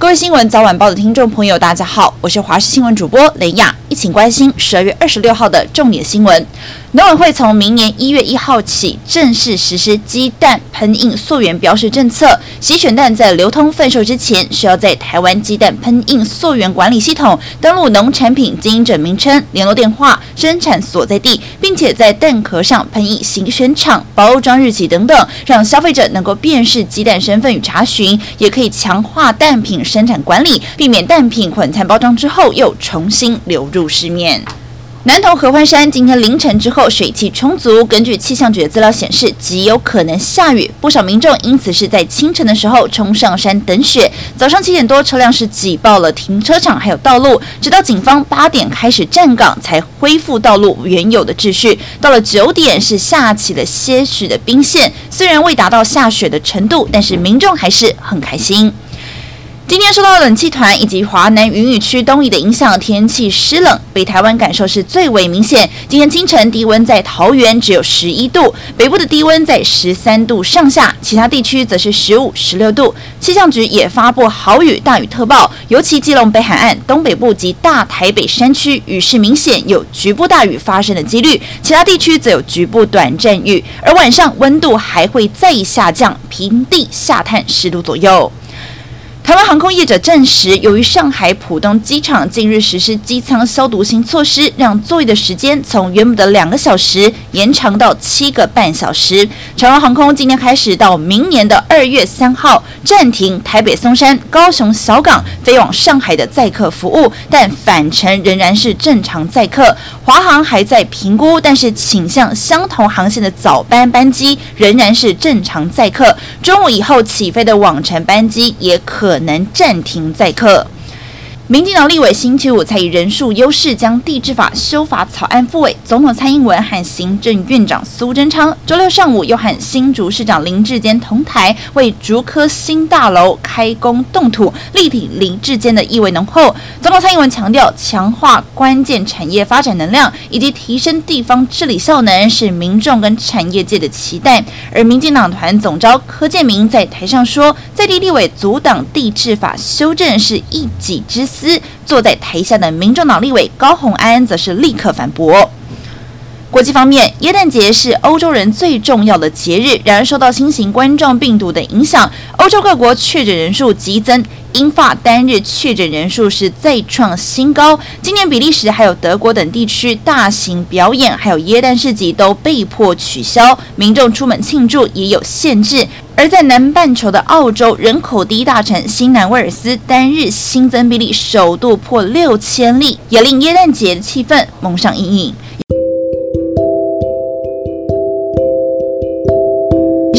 各位新闻早晚报的听众朋友，大家好，我是华视新闻主播雷亚，一起关心十二月二十六号的重点新闻。农委会从明年一月一号起正式实施鸡蛋喷印溯源标示政策，洗选蛋在流通贩售之前，需要在台湾鸡蛋喷印溯源管理系统登录农产品经营者名称、联络电话、生产所在地，并且在蛋壳上喷印行选厂、包装日期等等，让消费者能够辨识鸡蛋身份与查询，也可以强化蛋品生产管理，避免蛋品混餐包装之后又重新流入市面。南投合欢山今天凌晨之后水汽充足，根据气象局的资料显示，极有可能下雨。不少民众因此是在清晨的时候冲上山等雪。早上七点多，车辆是挤爆了停车场还有道路，直到警方八点开始站岗，才恢复道路原有的秩序。到了九点，是下起了些许的冰线，虽然未达到下雪的程度，但是民众还是很开心。今天受到冷气团以及华南云雨区东移的影响，天气湿冷，北台湾感受是最为明显。今天清晨低温在桃园只有十一度，北部的低温在十三度上下，其他地区则是十五、十六度。气象局也发布豪雨、大雨特报，尤其基隆北海岸、东北部及大台北山区雨势明显，有局部大雨发生的几率，其他地区则有局部短暂雨。而晚上温度还会再下降，平地下探十度左右。台湾航空业者证实，由于上海浦东机场近日实施机舱消毒新措施，让座位的时间从原本的两个小时延长到七个半小时。长荣航空今天开始到明年的二月三号暂停台北松山、高雄小港飞往上海的载客服务，但返程仍然是正常载客。华航还在评估，但是倾向相同航线的早班班机仍然是正常载客。中午以后起飞的往程班机也可。能暂停载客。民进党立委星期五才以人数优势将地治法修法草案复委，总统蔡英文和行政院长苏贞昌周六上午又和新竹市长林智坚同台为竹科新大楼开工动土，力挺林智坚的意味浓厚。总统蔡英文强调，强化关键产业发展能量以及提升地方治理效能是民众跟产业界的期待。而民进党团总召柯建铭在台上说，在地立委阻挡地治法修正是一己之私。坐在台下的民众党立委高洪安则是立刻反驳。国际方面，耶诞节是欧洲人最重要的节日，然而受到新型冠状病毒的影响，欧洲各国确诊人数激增。英法单日确诊人数是再创新高。今年比利时还有德国等地区大型表演还有耶诞市集都被迫取消，民众出门庆祝也有限制。而在南半球的澳洲，人口第一大城新南威尔斯单日新增病例首度破六千例，也令耶诞节的气氛蒙上阴影。